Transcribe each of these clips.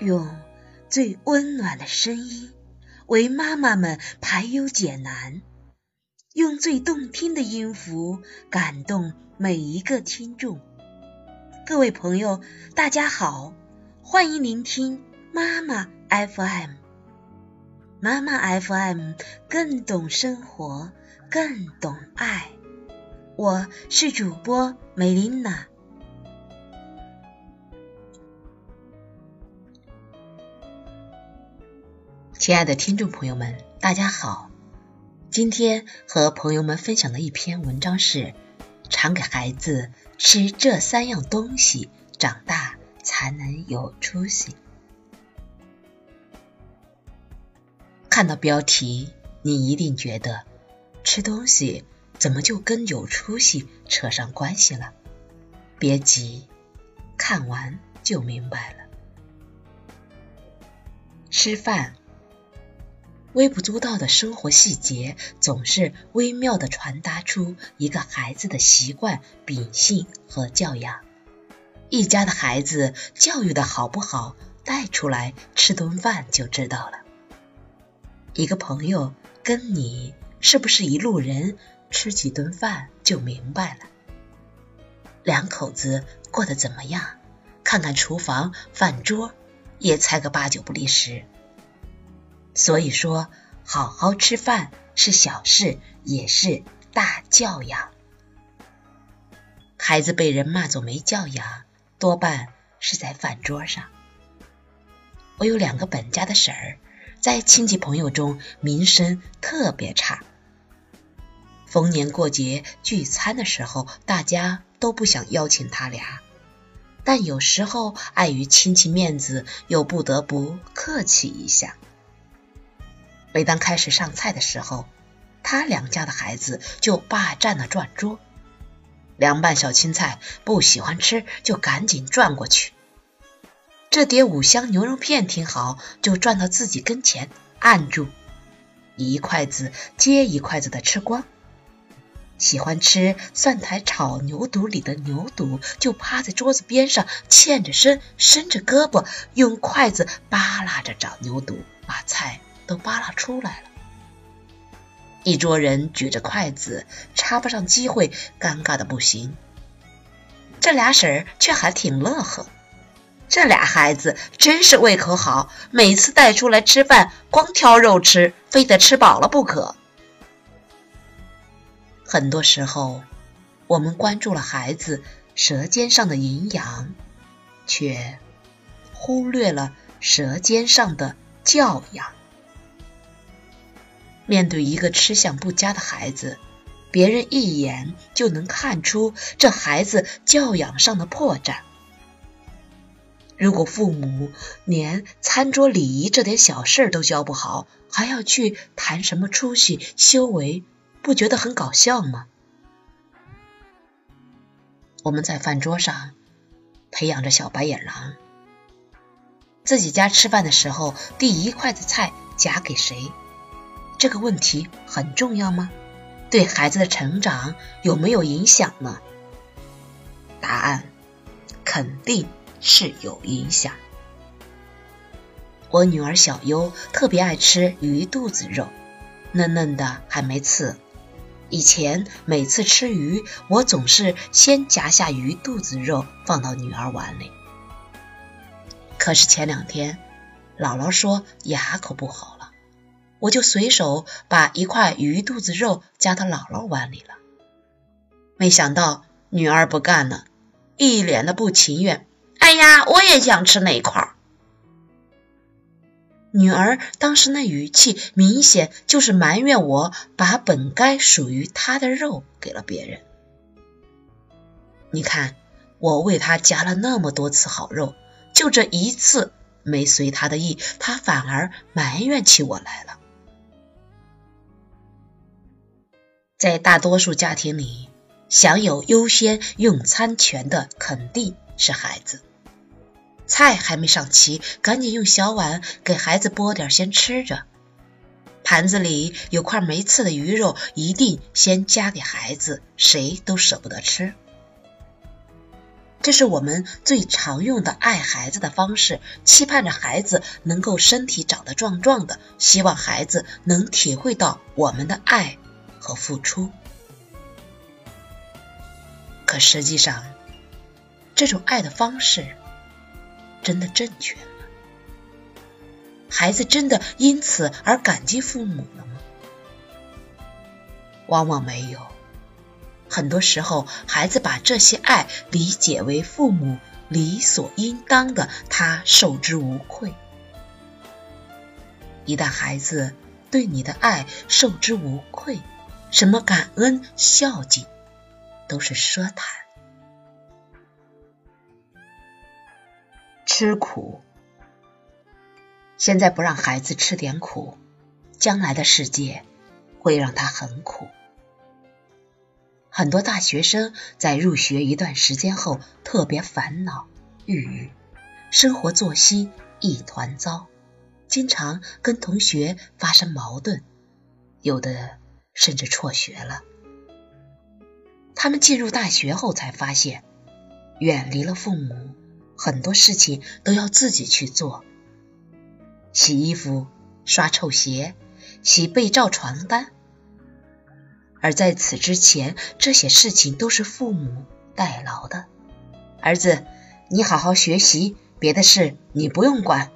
用最温暖的声音为妈妈们排忧解难，用最动听的音符感动每一个听众。各位朋友，大家好，欢迎聆听妈妈 FM。妈妈 FM 更懂生活，更懂爱。我是主播梅琳娜。亲爱的听众朋友们，大家好！今天和朋友们分享的一篇文章是：常给孩子吃这三样东西，长大才能有出息。看到标题，你一定觉得吃东西怎么就跟有出息扯上关系了？别急，看完就明白了。吃饭。微不足道的生活细节，总是微妙的传达出一个孩子的习惯、秉性和教养。一家的孩子教育的好不好，带出来吃顿饭就知道了。一个朋友跟你是不是一路人，吃几顿饭就明白了。两口子过得怎么样？看看厨房、饭桌，也猜个八九不离十。所以说，好好吃饭是小事，也是大教养。孩子被人骂作没教养，多半是在饭桌上。我有两个本家的婶儿，在亲戚朋友中名声特别差。逢年过节聚餐的时候，大家都不想邀请他俩，但有时候碍于亲戚面子，又不得不客气一下。每当开始上菜的时候，他两家的孩子就霸占了转桌。凉拌小青菜不喜欢吃，就赶紧转过去。这碟五香牛肉片挺好，就转到自己跟前按住，一筷子接一筷子的吃光。喜欢吃蒜苔炒牛肚里的牛肚，就趴在桌子边上，欠着身，伸着胳膊，用筷子扒拉着找牛肚，把菜。都扒拉出来了，一桌人举着筷子，插不上机会，尴尬的不行。这俩婶儿却还挺乐呵，这俩孩子真是胃口好，每次带出来吃饭，光挑肉吃，非得吃饱了不可。很多时候，我们关注了孩子舌尖上的营养，却忽略了舌尖上的教养。面对一个吃相不佳的孩子，别人一眼就能看出这孩子教养上的破绽。如果父母连餐桌礼仪这点小事都教不好，还要去谈什么出息修为，不觉得很搞笑吗？我们在饭桌上培养着小白眼狼，自己家吃饭的时候，第一筷子菜夹给谁？这个问题很重要吗？对孩子的成长有没有影响呢？答案肯定是有影响。我女儿小优特别爱吃鱼肚子肉，嫩嫩的还没刺。以前每次吃鱼，我总是先夹下鱼肚子肉放到女儿碗里。可是前两天，姥姥说牙口不好。我就随手把一块鱼肚子肉夹到姥姥碗里了，没想到女儿不干了，一脸的不情愿。哎呀，我也想吃那块儿。女儿当时那语气明显就是埋怨我把本该属于她的肉给了别人。你看，我为她夹了那么多次好肉，就这一次没随她的意，她反而埋怨起我来了。在大多数家庭里，享有优先用餐权的肯定是孩子。菜还没上齐，赶紧用小碗给孩子拨点先吃着。盘子里有块没刺的鱼肉，一定先夹给孩子，谁都舍不得吃。这是我们最常用的爱孩子的方式，期盼着孩子能够身体长得壮壮的，希望孩子能体会到我们的爱和付出。可实际上，这种爱的方式真的正确吗？孩子真的因此而感激父母了吗？往往没有。很多时候，孩子把这些爱理解为父母理所应当的，他受之无愧。一旦孩子对你的爱受之无愧，什么感恩孝敬都是奢谈。吃苦，现在不让孩子吃点苦，将来的世界会让他很苦。很多大学生在入学一段时间后特别烦恼、抑郁，生活作息一团糟，经常跟同学发生矛盾，有的甚至辍学了。他们进入大学后才发现，远离了父母，很多事情都要自己去做：洗衣服、刷臭鞋、洗被罩、床单。而在此之前，这些事情都是父母代劳的。儿子，你好好学习，别的事你不用管。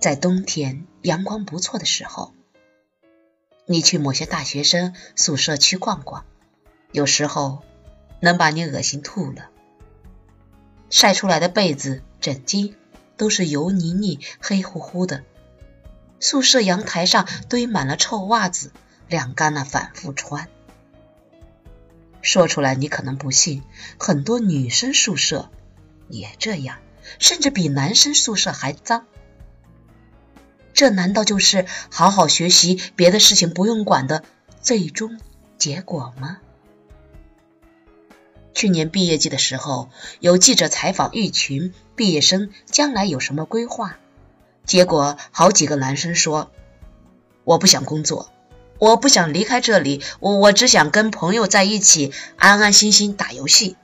在冬天阳光不错的时候，你去某些大学生宿舍区逛逛，有时候能把你恶心吐了。晒出来的被子、枕巾都是油腻腻、黑乎乎的。宿舍阳台上堆满了臭袜子，晾干了反复穿。说出来你可能不信，很多女生宿舍也这样，甚至比男生宿舍还脏。这难道就是好好学习，别的事情不用管的最终结果吗？去年毕业季的时候，有记者采访一群毕业生将来有什么规划。结果，好几个男生说：“我不想工作，我不想离开这里，我我只想跟朋友在一起，安安心心打游戏。”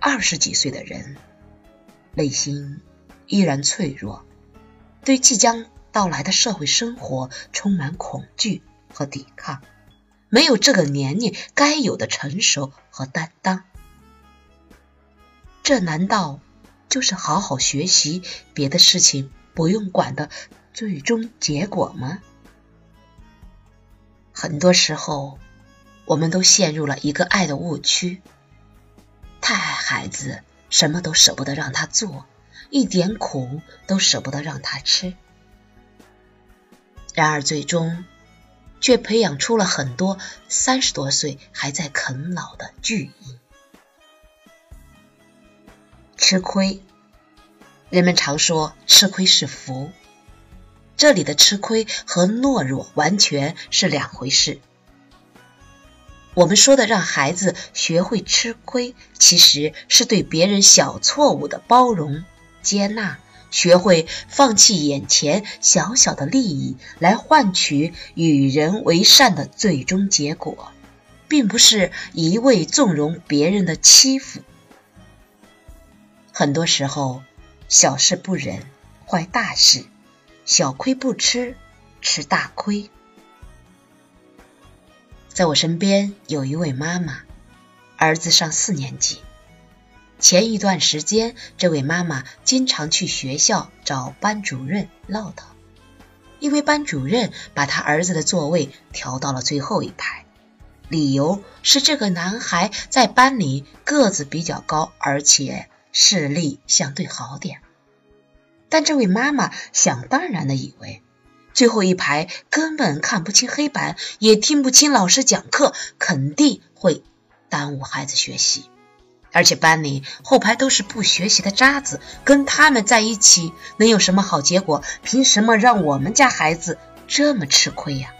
二十几岁的人，内心依然脆弱，对即将到来的社会生活充满恐惧和抵抗，没有这个年龄该有的成熟和担当。这难道？就是好好学习，别的事情不用管的最终结果吗？很多时候，我们都陷入了一个爱的误区：太爱孩子，什么都舍不得让他做，一点苦都舍不得让他吃。然而，最终却培养出了很多三十多岁还在啃老的巨婴。吃亏，人们常说吃亏是福，这里的吃亏和懦弱完全是两回事。我们说的让孩子学会吃亏，其实是对别人小错误的包容接纳，学会放弃眼前小小的利益，来换取与人为善的最终结果，并不是一味纵容别人的欺负。很多时候，小事不忍，坏大事；小亏不吃，吃大亏。在我身边有一位妈妈，儿子上四年级。前一段时间，这位妈妈经常去学校找班主任唠叨，因为班主任把他儿子的座位调到了最后一排，理由是这个男孩在班里个子比较高，而且。视力相对好点，但这位妈妈想当然的以为，最后一排根本看不清黑板，也听不清老师讲课，肯定会耽误孩子学习。而且班里后排都是不学习的渣子，跟他们在一起能有什么好结果？凭什么让我们家孩子这么吃亏呀？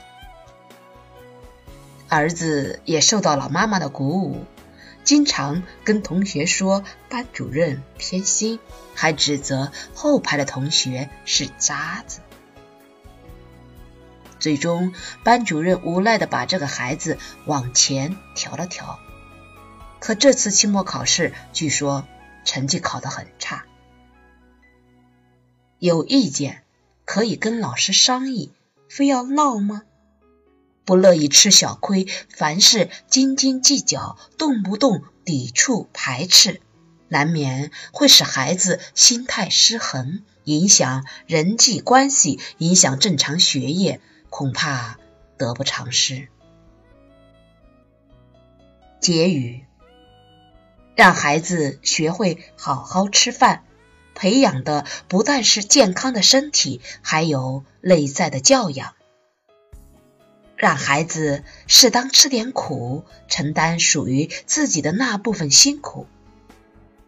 儿子也受到了妈妈的鼓舞。经常跟同学说班主任偏心，还指责后排的同学是渣子。最终，班主任无奈的把这个孩子往前调了调。可这次期末考试，据说成绩考得很差。有意见可以跟老师商议，非要闹吗？不乐意吃小亏，凡事斤斤计较，动不动抵触排斥，难免会使孩子心态失衡，影响人际关系，影响正常学业，恐怕得不偿失。结语：让孩子学会好好吃饭，培养的不但是健康的身体，还有内在的教养。让孩子适当吃点苦，承担属于自己的那部分辛苦，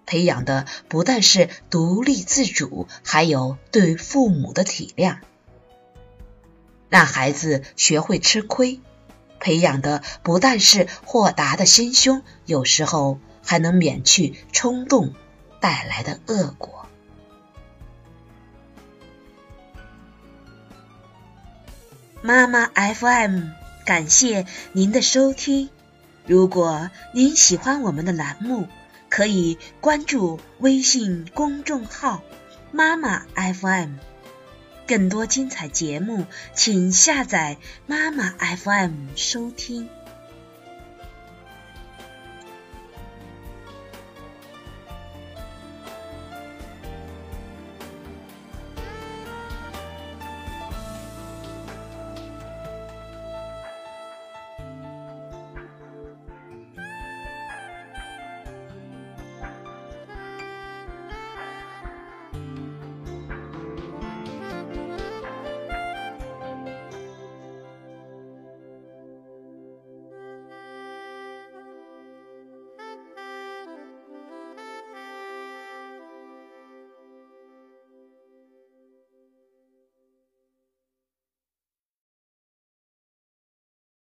培养的不但是独立自主，还有对父母的体谅。让孩子学会吃亏，培养的不但是豁达的心胸，有时候还能免去冲动带来的恶果。妈妈 FM，感谢您的收听。如果您喜欢我们的栏目，可以关注微信公众号“妈妈 FM”。更多精彩节目，请下载妈妈 FM 收听。